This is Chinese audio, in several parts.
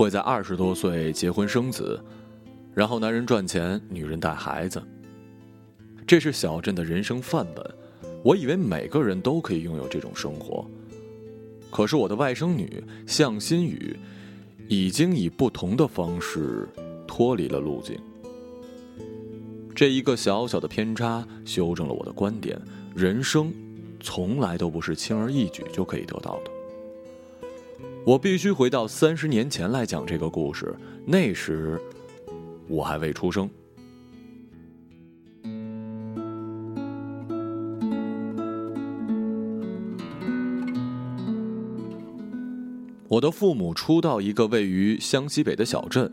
会在二十多岁结婚生子，然后男人赚钱，女人带孩子。这是小镇的人生范本。我以为每个人都可以拥有这种生活，可是我的外甥女向心雨，已经以不同的方式脱离了路径。这一个小小的偏差，修正了我的观点：人生从来都不是轻而易举就可以得到的。我必须回到三十年前来讲这个故事，那时我还未出生。我的父母出到一个位于湘西北的小镇，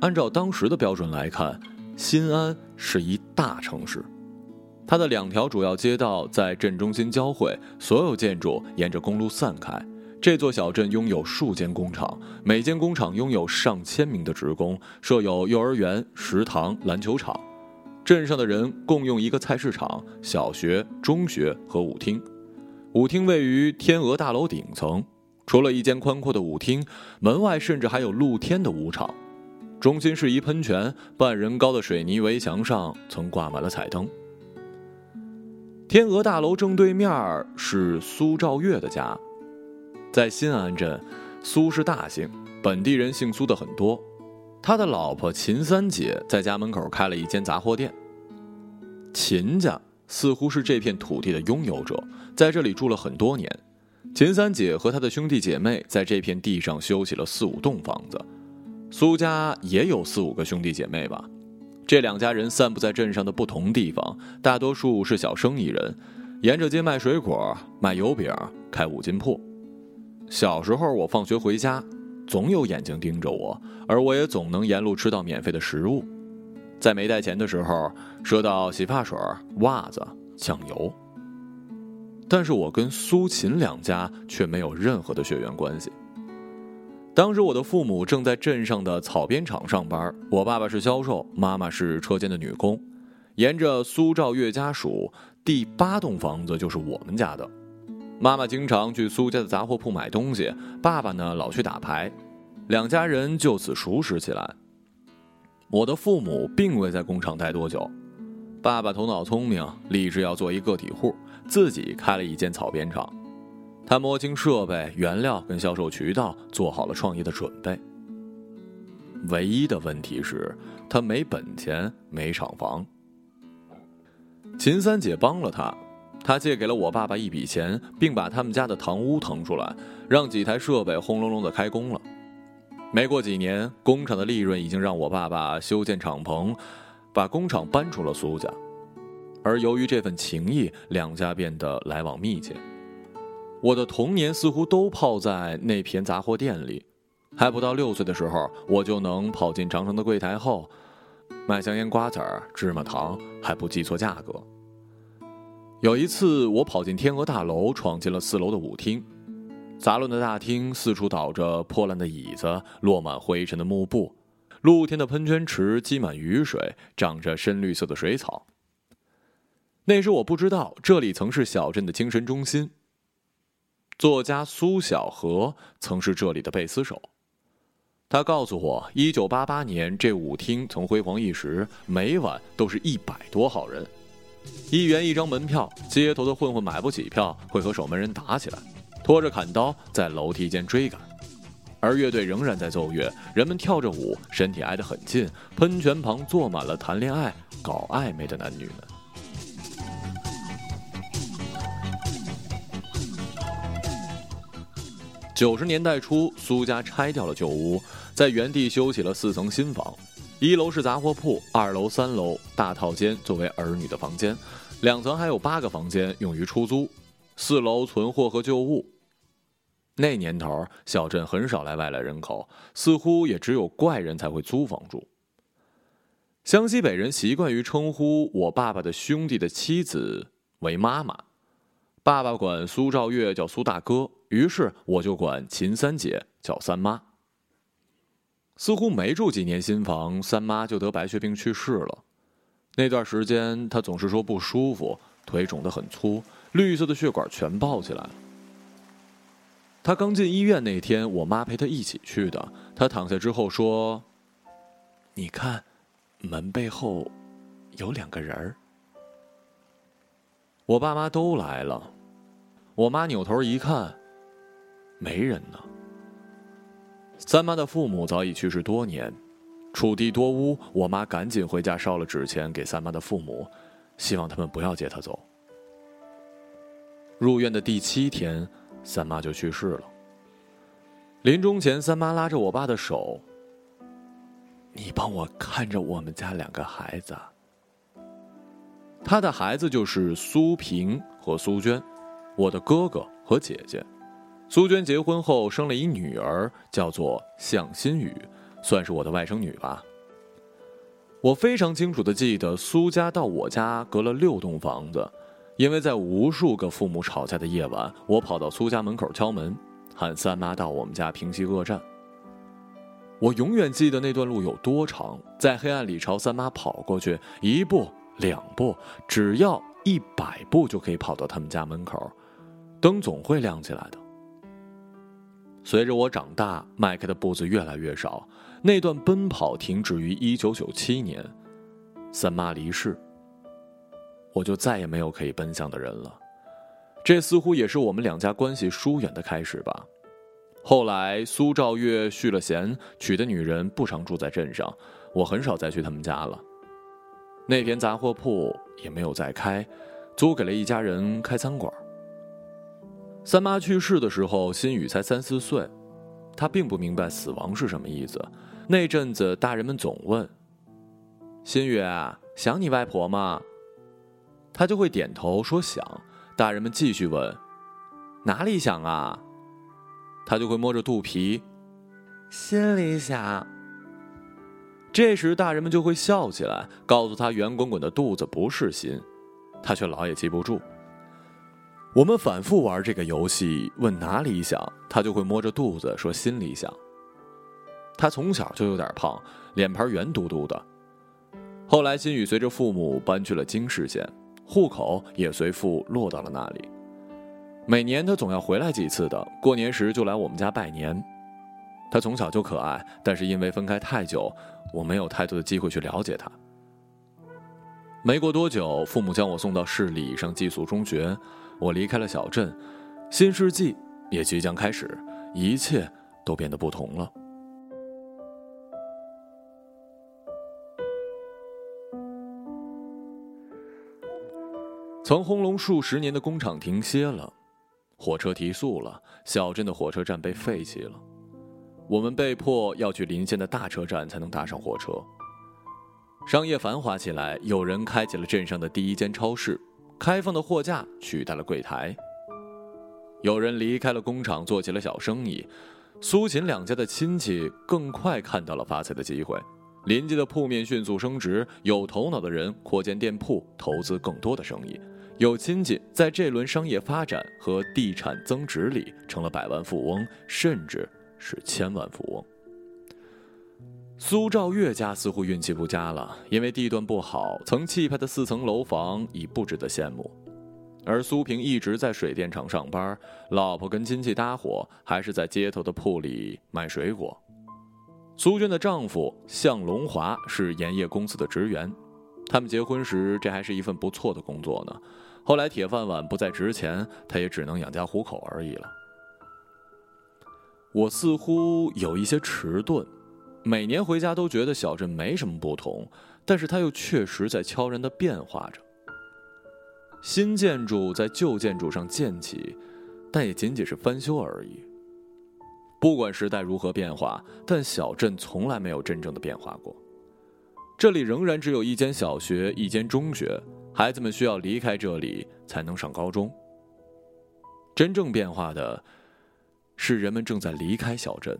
按照当时的标准来看，新安是一大城市。它的两条主要街道在镇中心交汇，所有建筑沿着公路散开。这座小镇拥有数间工厂，每间工厂拥有上千名的职工，设有幼儿园、食堂、篮球场。镇上的人共用一个菜市场、小学、中学和舞厅。舞厅位于天鹅大楼顶层。除了一间宽阔的舞厅，门外甚至还有露天的舞场。中心是一喷泉，半人高的水泥围墙上曾挂满了彩灯。天鹅大楼正对面是苏兆月的家，在新安镇，苏是大姓，本地人姓苏的很多。他的老婆秦三姐在家门口开了一间杂货店。秦家似乎是这片土地的拥有者，在这里住了很多年。秦三姐和她的兄弟姐妹在这片地上修起了四五栋房子，苏家也有四五个兄弟姐妹吧。这两家人散布在镇上的不同地方，大多数是小生意人，沿着街卖水果、卖油饼、开五金铺。小时候我放学回家，总有眼睛盯着我，而我也总能沿路吃到免费的食物。在没带钱的时候，赊到洗发水、袜子、酱油。但是我跟苏秦两家却没有任何的血缘关系。当时我的父母正在镇上的草编厂上班，我爸爸是销售，妈妈是车间的女工。沿着苏兆月家属第八栋房子就是我们家的。妈妈经常去苏家的杂货铺买东西，爸爸呢老去打牌，两家人就此熟识起来。我的父母并未在工厂待多久，爸爸头脑聪明，立志要做一个体户。自己开了一间草编厂，他摸清设备、原料跟销售渠道，做好了创业的准备。唯一的问题是，他没本钱，没厂房。秦三姐帮了他，他借给了我爸爸一笔钱，并把他们家的堂屋腾出来，让几台设备轰隆隆的开工了。没过几年，工厂的利润已经让我爸爸修建厂棚，把工厂搬出了苏家。而由于这份情谊，两家变得来往密切。我的童年似乎都泡在那片杂货店里，还不到六岁的时候，我就能跑进长城的柜台后，买香烟、瓜子儿、芝麻糖，还不记错价格。有一次，我跑进天鹅大楼，闯进了四楼的舞厅，杂乱的大厅四处倒着破烂的椅子，落满灰尘的幕布，露天的喷泉池积满雨水，长着深绿色的水草。那时我不知道这里曾是小镇的精神中心。作家苏小荷曾是这里的贝斯手。他告诉我，一九八八年这舞厅曾辉煌一时，每晚都是一百多号人，一元一张门票，街头的混混买不起票，会和守门人打起来，拖着砍刀在楼梯间追赶，而乐队仍然在奏乐，人们跳着舞，身体挨得很近，喷泉旁坐满了谈恋爱、搞暧昧的男女们。九十年代初，苏家拆掉了旧屋，在原地修起了四层新房。一楼是杂货铺，二楼、三楼大套间作为儿女的房间，两层还有八个房间用于出租，四楼存货和旧物。那年头，小镇很少来外来人口，似乎也只有怪人才会租房住。湘西北人习惯于称呼我爸爸的兄弟的妻子为妈妈。爸爸管苏兆月叫苏大哥，于是我就管秦三姐叫三妈。似乎没住几年新房，三妈就得白血病去世了。那段时间，她总是说不舒服，腿肿得很粗，绿色的血管全爆起来了。他刚进医院那天，我妈陪他一起去的。他躺下之后说：“你看，门背后有两个人儿。”我爸妈都来了，我妈扭头一看，没人呢。三妈的父母早已去世多年，楚地多屋，我妈赶紧回家烧了纸钱给三妈的父母，希望他们不要接她走。入院的第七天，三妈就去世了。临终前，三妈拉着我爸的手：“你帮我看着我们家两个孩子。”他的孩子就是苏平和苏娟，我的哥哥和姐姐。苏娟结婚后生了一女儿，叫做向心雨，算是我的外甥女吧。我非常清楚的记得，苏家到我家隔了六栋房子，因为在无数个父母吵架的夜晚，我跑到苏家门口敲门，喊三妈到我们家平息恶战。我永远记得那段路有多长，在黑暗里朝三妈跑过去，一步两步，只要一百步就可以跑到他们家门口，灯总会亮起来的。随着我长大，迈开的步子越来越少。那段奔跑停止于一九九七年，三妈离世，我就再也没有可以奔向的人了。这似乎也是我们两家关系疏远的开始吧。后来苏兆月续了弦，娶的女人不常住在镇上，我很少再去他们家了。那天杂货铺也没有再开，租给了一家人开餐馆。三妈去世的时候，心宇才三四岁，他并不明白死亡是什么意思。那阵子，大人们总问：“心宇想你外婆吗？”他就会点头说想。大人们继续问：“哪里想啊？”他就会摸着肚皮：“心里想。”这时，大人们就会笑起来，告诉他圆滚滚的肚子不是心，他却老也记不住。我们反复玩这个游戏，问哪里想，他就会摸着肚子说心里想。他从小就有点胖，脸盘圆嘟嘟的。后来，新宇随着父母搬去了京市县，户口也随父落到了那里。每年他总要回来几次的，过年时就来我们家拜年。他从小就可爱，但是因为分开太久，我没有太多的机会去了解他。没过多久，父母将我送到市里上寄宿中学。我离开了小镇，新世纪也即将开始，一切都变得不同了。曾轰隆数十年的工厂停歇了，火车提速了，小镇的火车站被废弃了，我们被迫要去邻县的大车站才能搭上火车。商业繁华起来，有人开启了镇上的第一间超市。开放的货架取代了柜台。有人离开了工厂，做起了小生意。苏秦两家的亲戚更快看到了发财的机会，邻居的铺面迅速升值。有头脑的人扩建店铺，投资更多的生意。有亲戚在这轮商业发展和地产增值里成了百万富翁，甚至是千万富翁。苏兆月家似乎运气不佳了，因为地段不好，曾气派的四层楼房已不值得羡慕。而苏平一直在水电厂上班，老婆跟亲戚搭伙，还是在街头的铺里卖水果。苏娟的丈夫向龙华是盐业公司的职员，他们结婚时这还是一份不错的工作呢。后来铁饭碗不再值钱，他也只能养家糊口而已了。我似乎有一些迟钝。每年回家都觉得小镇没什么不同，但是它又确实在悄然的变化着。新建筑在旧建筑上建起，但也仅仅是翻修而已。不管时代如何变化，但小镇从来没有真正的变化过。这里仍然只有一间小学，一间中学，孩子们需要离开这里才能上高中。真正变化的，是人们正在离开小镇。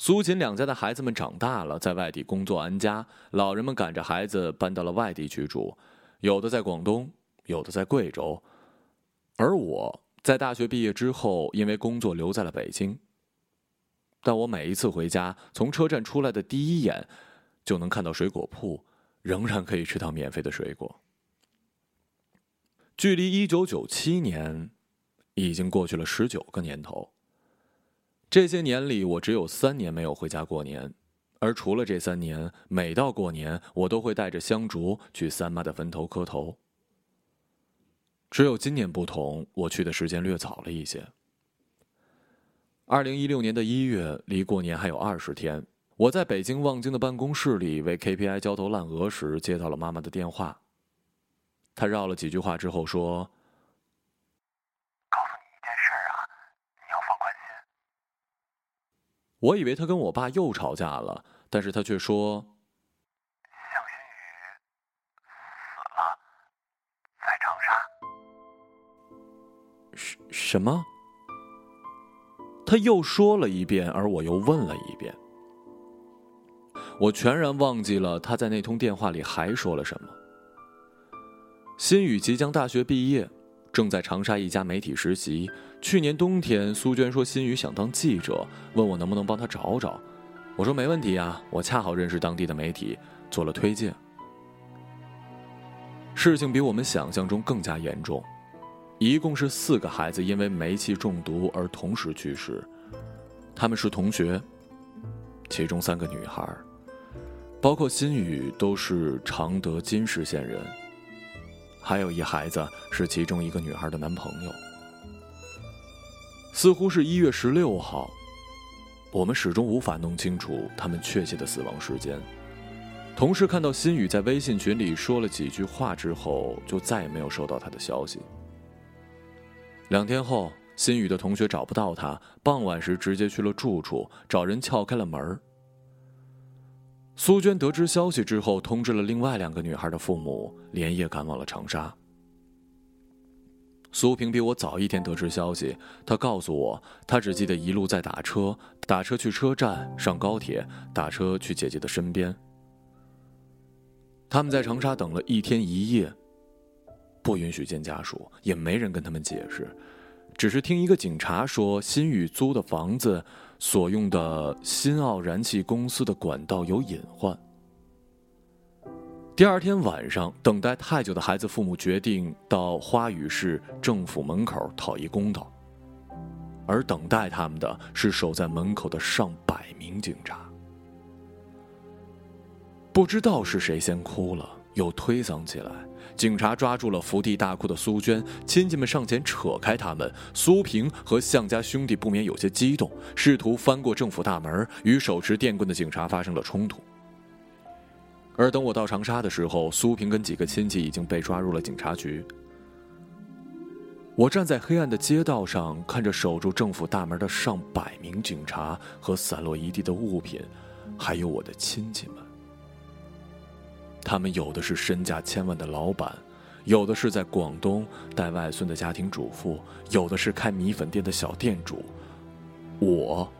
苏秦两家的孩子们长大了，在外地工作安家，老人们赶着孩子搬到了外地居住，有的在广东，有的在贵州，而我在大学毕业之后，因为工作留在了北京。但我每一次回家，从车站出来的第一眼，就能看到水果铺，仍然可以吃到免费的水果。距离一九九七年，已经过去了十九个年头。这些年里，我只有三年没有回家过年，而除了这三年，每到过年，我都会带着香烛去三妈的坟头磕头。只有今年不同，我去的时间略早了一些。二零一六年的一月，离过年还有二十天，我在北京望京的办公室里为 KPI 焦头烂额时，接到了妈妈的电话。她绕了几句话之后说。我以为他跟我爸又吵架了，但是他却说：“向新宇死了，在长沙。”什什么？他又说了一遍，而我又问了一遍。我全然忘记了他在那通电话里还说了什么。新宇即将大学毕业。正在长沙一家媒体实习。去年冬天，苏娟说新宇想当记者，问我能不能帮他找找。我说没问题啊，我恰好认识当地的媒体，做了推荐。事情比我们想象中更加严重，一共是四个孩子因为煤气中毒而同时去世，他们是同学，其中三个女孩，包括新宇都是常德金市县人。还有一孩子是其中一个女孩的男朋友，似乎是一月十六号，我们始终无法弄清楚他们确切的死亡时间。同事看到新宇在微信群里说了几句话之后，就再也没有收到他的消息。两天后，新宇的同学找不到他，傍晚时直接去了住处，找人撬开了门苏娟得知消息之后，通知了另外两个女孩的父母，连夜赶往了长沙。苏萍比我早一天得知消息，她告诉我，她只记得一路在打车，打车去车站，上高铁，打车去姐姐的身边。他们在长沙等了一天一夜，不允许见家属，也没人跟他们解释，只是听一个警察说，新宇租的房子。所用的新奥燃气公司的管道有隐患。第二天晚上，等待太久的孩子父母决定到花语市政府门口讨一公道，而等待他们的是守在门口的上百名警察。不知道是谁先哭了，又推搡起来。警察抓住了伏地大哭的苏娟，亲戚们上前扯开他们。苏平和向家兄弟不免有些激动，试图翻过政府大门，与手持电棍的警察发生了冲突。而等我到长沙的时候，苏平跟几个亲戚已经被抓入了警察局。我站在黑暗的街道上，看着守住政府大门的上百名警察和散落一地的物品，还有我的亲戚们。他们有的是身价千万的老板，有的是在广东带外孙的家庭主妇，有的是开米粉店的小店主。我，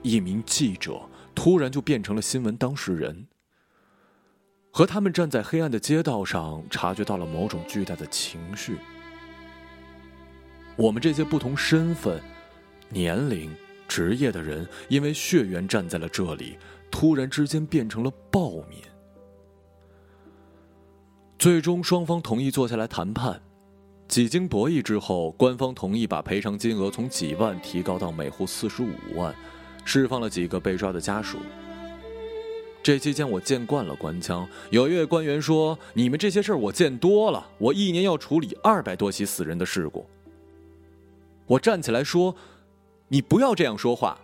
一名记者，突然就变成了新闻当事人。和他们站在黑暗的街道上，察觉到了某种巨大的情绪。我们这些不同身份、年龄、职业的人，因为血缘站在了这里，突然之间变成了暴民。最终，双方同意坐下来谈判。几经博弈之后，官方同意把赔偿金额从几万提高到每户四十五万，释放了几个被抓的家属。这期间，我见惯了官腔。有一位官员说：“你们这些事儿我见多了，我一年要处理二百多起死人的事故。”我站起来说：“你不要这样说话，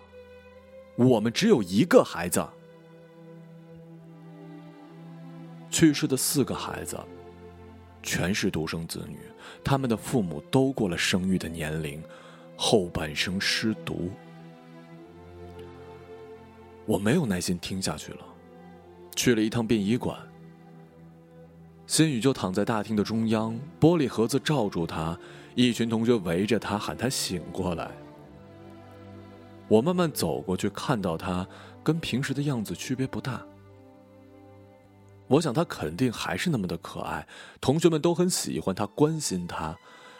我们只有一个孩子。”去世的四个孩子，全是独生子女，他们的父母都过了生育的年龄，后半生失独。我没有耐心听下去了，去了一趟殡仪馆。新宇就躺在大厅的中央，玻璃盒子罩住他，一群同学围着他喊他醒过来。我慢慢走过去，看到他跟平时的样子区别不大。我想他肯定还是那么的可爱，同学们都很喜欢他，关心他，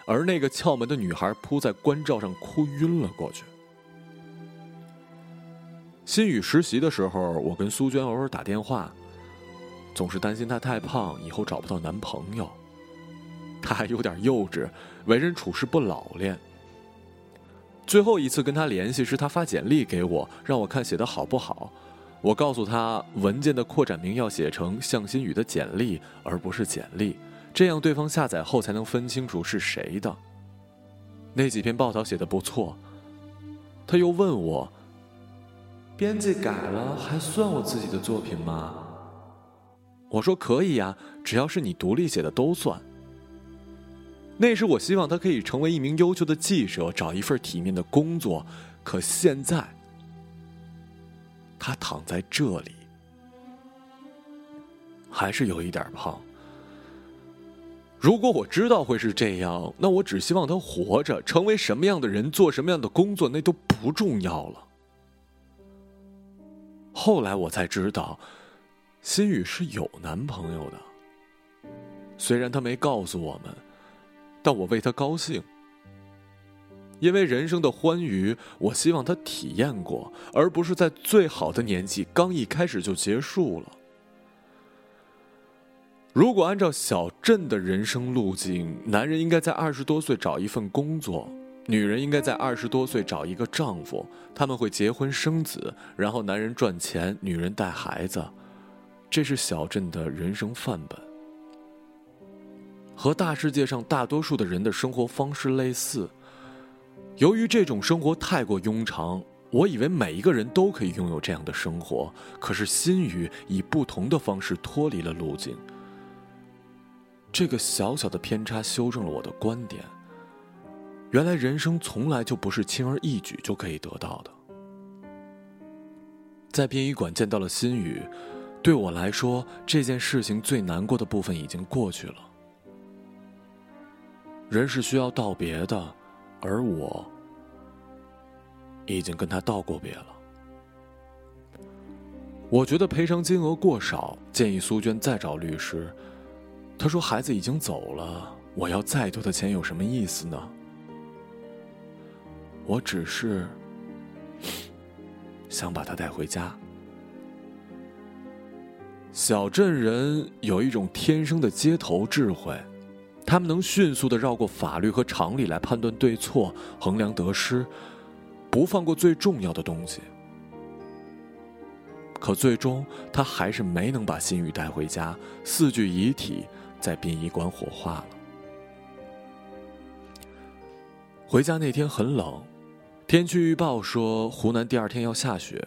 而那个撬门的女孩扑在关照上哭晕了过去。新宇实习的时候，我跟苏娟偶尔打电话，总是担心她太胖，以后找不到男朋友。她还有点幼稚，为人处事不老练。最后一次跟他联系是他发简历给我，让我看写的好不好。我告诉他，文件的扩展名要写成向新宇的简历，而不是简历，这样对方下载后才能分清楚是谁的。那几篇报道写的不错。他又问我，编辑改了还算我自己的作品吗？我说可以呀，只要是你独立写的都算。那时我希望他可以成为一名优秀的记者，找一份体面的工作，可现在。他躺在这里，还是有一点胖。如果我知道会是这样，那我只希望他活着，成为什么样的人，做什么样的工作，那都不重要了。后来我才知道，心雨是有男朋友的。虽然他没告诉我们，但我为他高兴。因为人生的欢愉，我希望他体验过，而不是在最好的年纪刚一开始就结束了。如果按照小镇的人生路径，男人应该在二十多岁找一份工作，女人应该在二十多岁找一个丈夫，他们会结婚生子，然后男人赚钱，女人带孩子，这是小镇的人生范本，和大世界上大多数的人的生活方式类似。由于这种生活太过庸常，我以为每一个人都可以拥有这样的生活。可是心雨以不同的方式脱离了路径。这个小小的偏差修正了我的观点。原来人生从来就不是轻而易举就可以得到的。在殡仪馆见到了心雨，对我来说，这件事情最难过的部分已经过去了。人是需要道别的。而我已经跟他道过别了。我觉得赔偿金额过少，建议苏娟再找律师。他说：“孩子已经走了，我要再多的钱有什么意思呢？”我只是想把他带回家。小镇人有一种天生的街头智慧。他们能迅速的绕过法律和常理来判断对错、衡量得失，不放过最重要的东西。可最终，他还是没能把心雨带回家，四具遗体在殡仪馆火化了。回家那天很冷，天气预报说湖南第二天要下雪，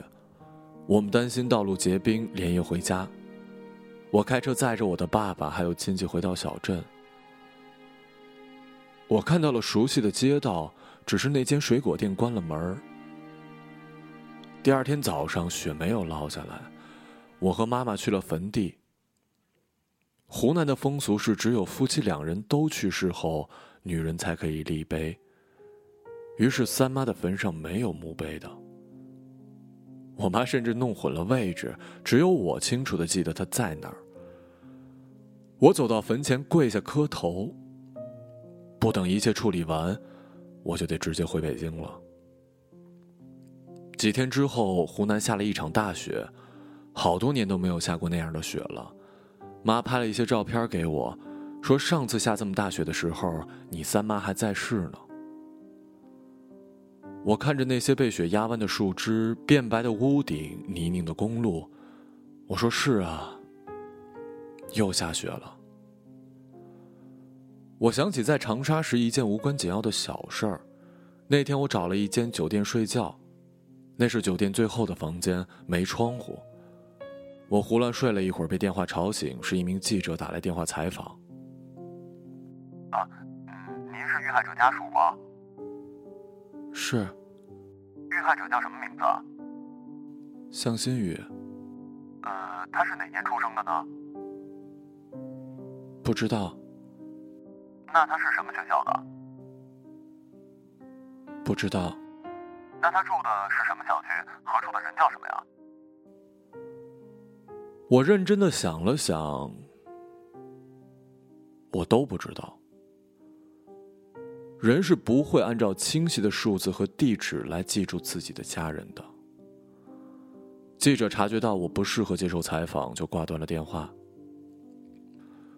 我们担心道路结冰，连夜回家。我开车载着我的爸爸还有亲戚回到小镇。我看到了熟悉的街道，只是那间水果店关了门第二天早上，雪没有落下来，我和妈妈去了坟地。湖南的风俗是，只有夫妻两人都去世后，女人才可以立碑。于是三妈的坟上没有墓碑的。我妈甚至弄混了位置，只有我清楚的记得她在哪儿。我走到坟前，跪下磕头。不等一切处理完，我就得直接回北京了。几天之后，湖南下了一场大雪，好多年都没有下过那样的雪了。妈拍了一些照片给我，说上次下这么大雪的时候，你三妈还在世呢。我看着那些被雪压弯的树枝、变白的屋顶、泥泞的公路，我说：“是啊，又下雪了。”我想起在长沙时一件无关紧要的小事儿。那天我找了一间酒店睡觉，那是酒店最后的房间，没窗户。我胡乱睡了一会儿，被电话吵醒，是一名记者打来电话采访。啊，您是遇害者家属吗？是。遇害者叫什么名字？向新宇。呃，他是哪年出生的呢？不知道。那他是什么学校的？不知道。那他住的是什么小区？和住的人叫什么呀？我认真的想了想，我都不知道。人是不会按照清晰的数字和地址来记住自己的家人的。记者察觉到我不适合接受采访，就挂断了电话。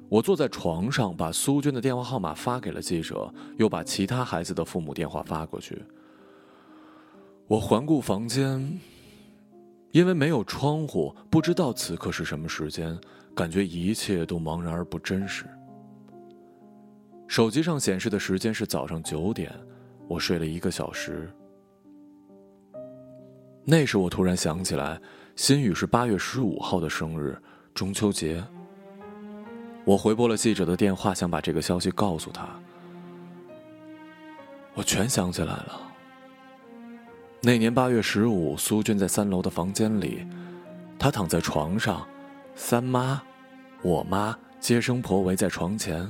我坐在床上，把苏娟的电话号码发给了记者，又把其他孩子的父母电话发过去。我环顾房间，因为没有窗户，不知道此刻是什么时间，感觉一切都茫然而不真实。手机上显示的时间是早上九点，我睡了一个小时。那时我突然想起来，新宇是八月十五号的生日，中秋节。我回拨了记者的电话，想把这个消息告诉他。我全想起来了。那年八月十五，苏俊在三楼的房间里，他躺在床上，三妈、我妈、接生婆围在床前。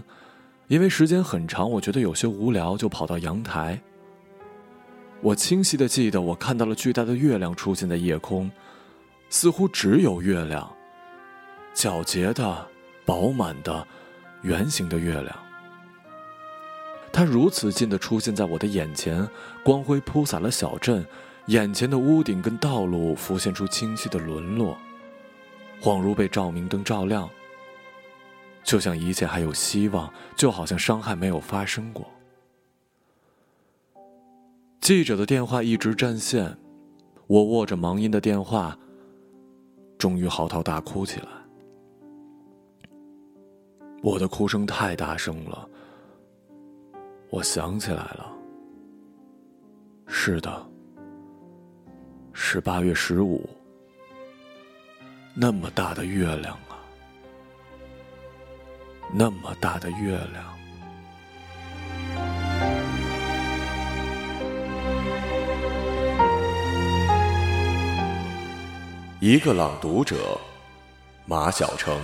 因为时间很长，我觉得有些无聊，就跑到阳台。我清晰的记得，我看到了巨大的月亮出现在夜空，似乎只有月亮，皎洁的、饱满的、圆形的月亮。它如此近的出现在我的眼前，光辉铺洒了小镇，眼前的屋顶跟道路浮现出清晰的轮廓，恍如被照明灯照亮。就像一切还有希望，就好像伤害没有发生过。记者的电话一直占线，我握着忙音的电话，终于嚎啕大哭起来。我的哭声太大声了，我想起来了，是的，是八月十五，那么大的月亮啊。那么大的月亮，一个朗读者，马晓成。